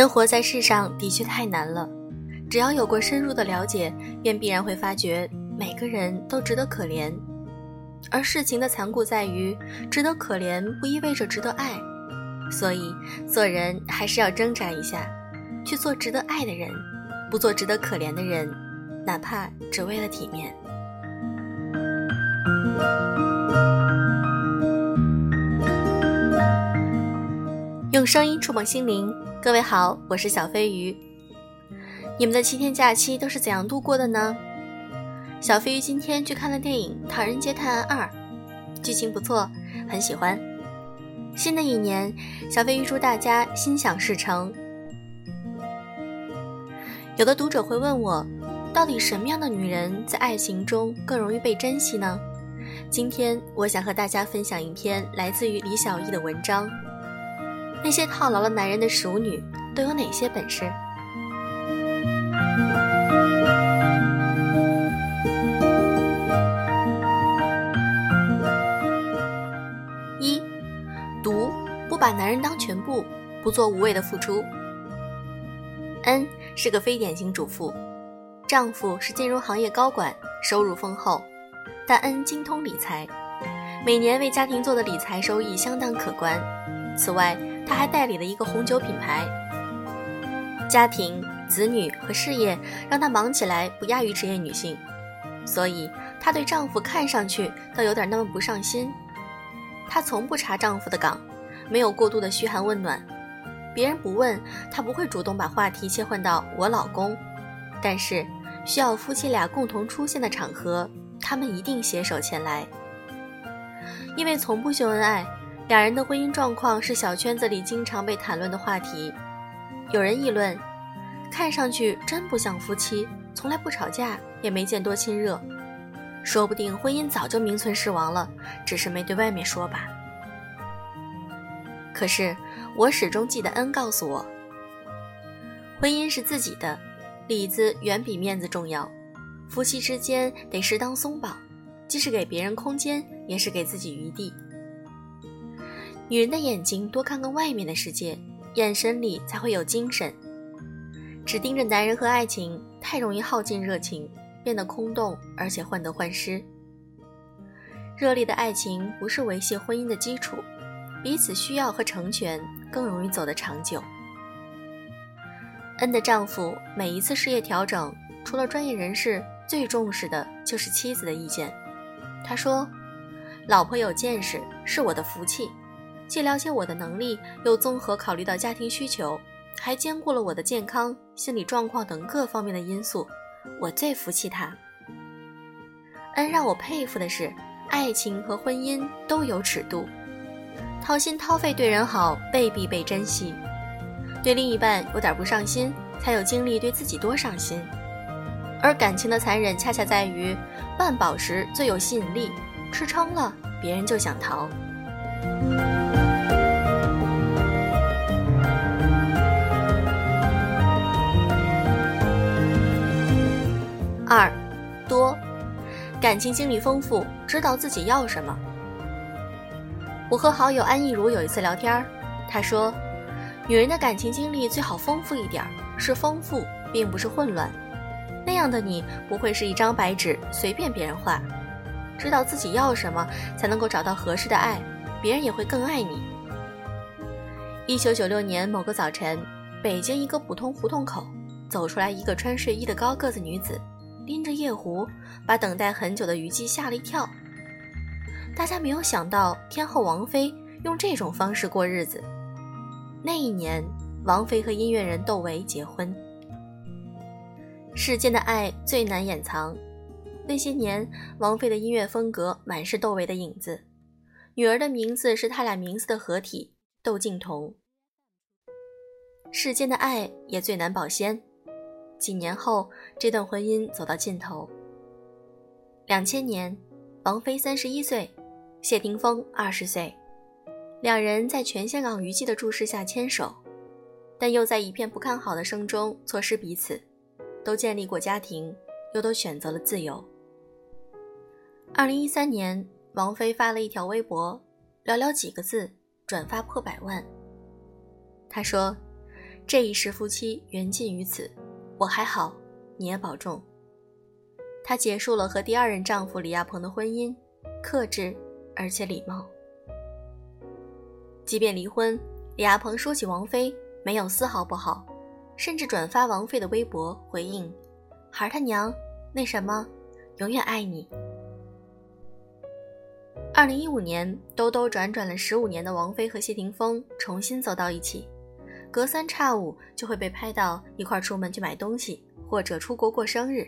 人活在世上的确太难了，只要有过深入的了解，便必然会发觉每个人都值得可怜。而事情的残酷在于，值得可怜不意味着值得爱，所以做人还是要挣扎一下，去做值得爱的人，不做值得可怜的人，哪怕只为了体面。用声音触碰心灵，各位好，我是小飞鱼。你们的七天假期都是怎样度过的呢？小飞鱼今天去看了电影《唐人街探案二》，剧情不错，很喜欢。新的一年，小飞鱼祝大家心想事成。有的读者会问我，到底什么样的女人在爱情中更容易被珍惜呢？今天我想和大家分享一篇来自于李小艺的文章：那些套牢了男人的熟女都有哪些本事？一，毒，不把男人当全部，不做无谓的付出。恩是个非典型主妇，丈夫是金融行业高管，收入丰厚，但恩精通理财，每年为家庭做的理财收益相当可观。此外，她还代理了一个红酒品牌。家庭、子女和事业让她忙起来不亚于职业女性，所以她对丈夫看上去倒有点那么不上心。她从不查丈夫的岗。没有过度的嘘寒问暖，别人不问，她不会主动把话题切换到我老公。但是需要夫妻俩共同出现的场合，他们一定携手前来。因为从不秀恩爱，两人的婚姻状况是小圈子里经常被谈论的话题。有人议论，看上去真不像夫妻，从来不吵架，也没见多亲热，说不定婚姻早就名存实亡了，只是没对外面说吧。可是，我始终记得恩告诉我，婚姻是自己的，里子远比面子重要。夫妻之间得适当松绑，既是给别人空间，也是给自己余地。女人的眼睛多看看外面的世界，眼神里才会有精神。只盯着男人和爱情，太容易耗尽热情，变得空洞，而且患得患失。热烈的爱情不是维系婚姻的基础。彼此需要和成全更容易走得长久。恩的丈夫每一次事业调整，除了专业人士，最重视的就是妻子的意见。他说：“老婆有见识是我的福气，既了解我的能力，又综合考虑到家庭需求，还兼顾了我的健康、心理状况等各方面的因素，我最服气他。”恩让我佩服的是，爱情和婚姻都有尺度。掏心掏肺对人好，未必被珍惜；对另一半有点不上心，才有精力对自己多上心。而感情的残忍，恰恰在于半饱时最有吸引力，吃撑了，别人就想逃。二，多，感情经历丰富，知道自己要什么。我和好友安逸如有一次聊天，她说：“女人的感情经历最好丰富一点，是丰富，并不是混乱。那样的你不会是一张白纸，随便别人画。知道自己要什么，才能够找到合适的爱，别人也会更爱你。”一九九六年某个早晨，北京一个普通胡同口走出来一个穿睡衣的高个子女子，拎着夜壶，把等待很久的虞姬吓了一跳。大家没有想到，天后王菲用这种方式过日子。那一年，王菲和音乐人窦唯结婚。世间的爱最难掩藏。那些年，王菲的音乐风格满是窦唯的影子。女儿的名字是他俩名字的合体，窦靖童。世间的爱也最难保鲜。几年后，这段婚姻走到尽头。两千年，王菲三十一岁。谢霆锋二十岁，两人在全香港娱记的注视下牵手，但又在一片不看好的声中错失彼此。都建立过家庭，又都选择了自由。二零一三年，王菲发了一条微博，寥寥几个字，转发破百万。她说：“这一世夫妻缘尽于此，我还好，你也保重。她结束了和第二任丈夫李亚鹏的婚姻，克制而且礼貌。即便离婚，李亚鹏说起王菲没有丝毫不好，甚至转发王菲的微博回应：“孩他娘，那什么，永远爱你。”二零一五年，兜兜转转了十五年的王菲和谢霆锋重新走到一起，隔三差五就会被拍到一块出门去买东西，或者出国过生日。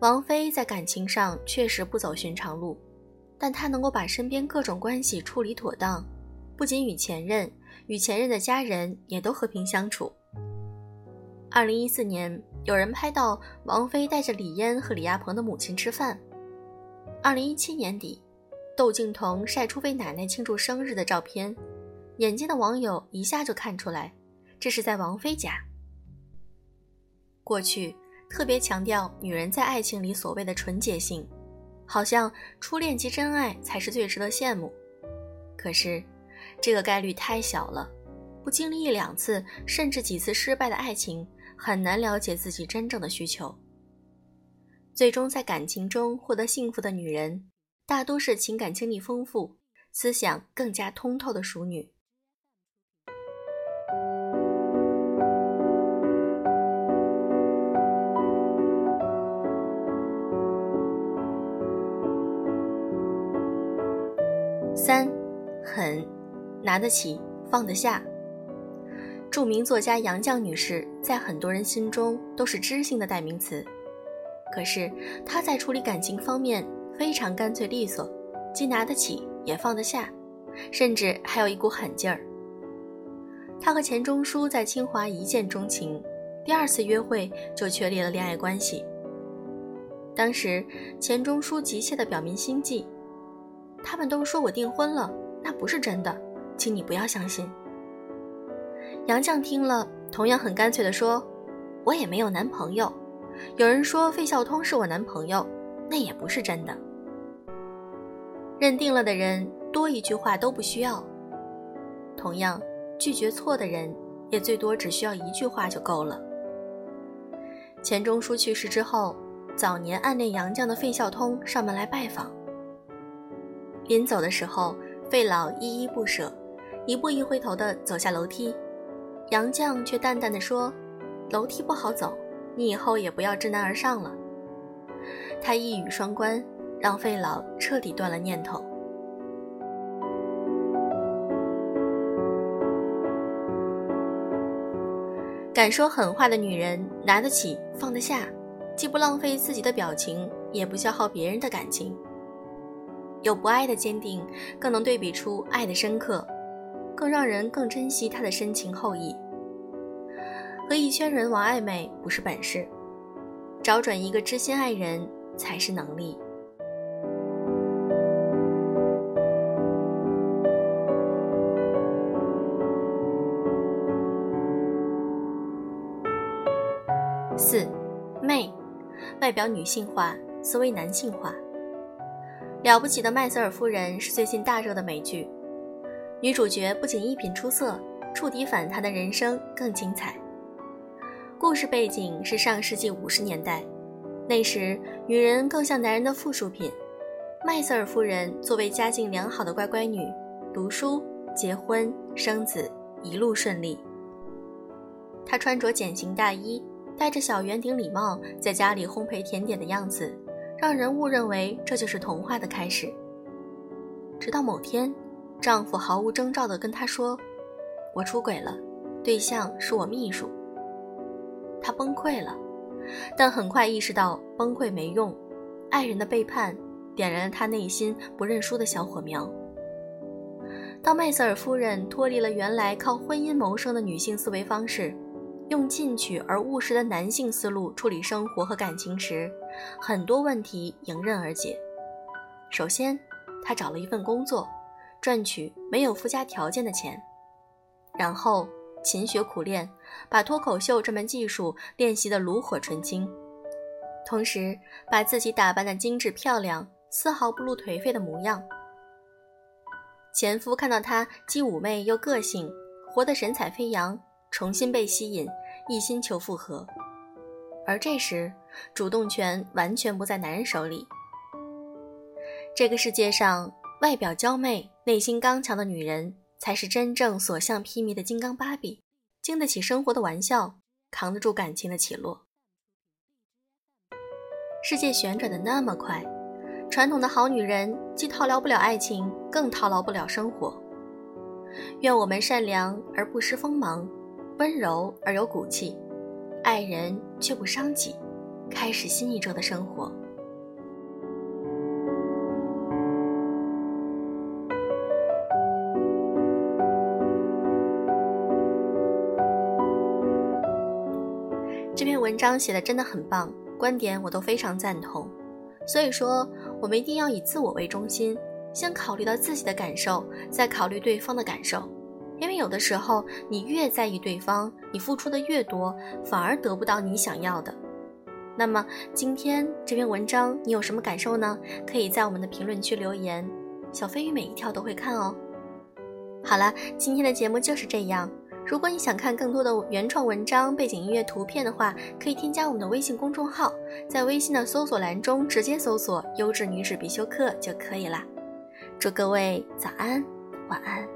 王菲在感情上确实不走寻常路，但她能够把身边各种关系处理妥当，不仅与前任，与前任的家人也都和平相处。二零一四年，有人拍到王菲带着李嫣和李亚鹏的母亲吃饭。二零一七年底，窦靖童晒出为奶奶庆祝生日的照片，眼尖的网友一下就看出来，这是在王菲家。过去特别强调女人在爱情里所谓的纯洁性，好像初恋及真爱才是最值得羡慕。可是，这个概率太小了，不经历一两次甚至几次失败的爱情，很难了解自己真正的需求。最终在感情中获得幸福的女人，大多是情感经历丰富、思想更加通透的熟女。三，狠，拿得起，放得下。著名作家杨绛女士在很多人心中都是知性的代名词。可是她在处理感情方面非常干脆利索，既拿得起也放得下，甚至还有一股狠劲儿。他和钱钟书在清华一见钟情，第二次约会就确立了恋爱关系。当时钱钟书急切地表明心迹，他们都说我订婚了，那不是真的，请你不要相信。杨绛听了，同样很干脆地说：“我也没有男朋友。”有人说费孝通是我男朋友，那也不是真的。认定了的人多一句话都不需要，同样拒绝错的人也最多只需要一句话就够了。钱钟书去世之后，早年暗恋杨绛的费孝通上门来拜访。临走的时候，费老依依不舍，一步一回头的走下楼梯，杨绛却淡淡的说：“楼梯不好走。”你以后也不要知难而上了。他一语双关，让费老彻底断了念头。敢说狠话的女人，拿得起放得下，既不浪费自己的表情，也不消耗别人的感情。有不爱的坚定，更能对比出爱的深刻，更让人更珍惜她的深情厚谊。和一圈人玩暧昧不是本事，找准一个知心爱人才是能力。四，媚，外表女性化，思维男性化。了不起的麦瑟尔夫人是最近大热的美剧，女主角不仅一品出色，触底反弹的人生更精彩。故事背景是上世纪五十年代，那时女人更像男人的附属品。麦瑟尔夫人作为家境良好的乖乖女，读书、结婚、生子，一路顺利。她穿着茧型大衣，戴着小圆顶礼帽，在家里烘焙甜点的样子，让人误认为这就是童话的开始。直到某天，丈夫毫无征兆地跟她说：“我出轨了，对象是我秘书。”她崩溃了，但很快意识到崩溃没用，爱人的背叛点燃了她内心不认输的小火苗。当麦瑟尔夫人脱离了原来靠婚姻谋生的女性思维方式，用进取而务实的男性思路处理生活和感情时，很多问题迎刃而解。首先，他找了一份工作，赚取没有附加条件的钱，然后。勤学苦练，把脱口秀这门技术练习得炉火纯青，同时把自己打扮得精致漂亮，丝毫不露颓废的模样。前夫看到她既妩媚又个性，活得神采飞扬，重新被吸引，一心求复合。而这时，主动权完全不在男人手里。这个世界上，外表娇媚、内心刚强的女人，才是真正所向披靡的金刚芭比，经得起生活的玩笑，扛得住感情的起落。世界旋转的那么快，传统的好女人既套牢不了爱情，更套牢不了生活。愿我们善良而不失锋芒，温柔而有骨气。爱人却不伤己，开始新一周的生活。这篇文章写的真的很棒，观点我都非常赞同。所以说，我们一定要以自我为中心，先考虑到自己的感受，再考虑对方的感受。因为有的时候，你越在意对方，你付出的越多，反而得不到你想要的。那么今天这篇文章你有什么感受呢？可以在我们的评论区留言，小飞鱼每一条都会看哦。好了，今天的节目就是这样。如果你想看更多的原创文章、背景音乐、图片的话，可以添加我们的微信公众号，在微信的搜索栏中直接搜索“优质女子必修课”就可以啦。祝各位早安，晚安。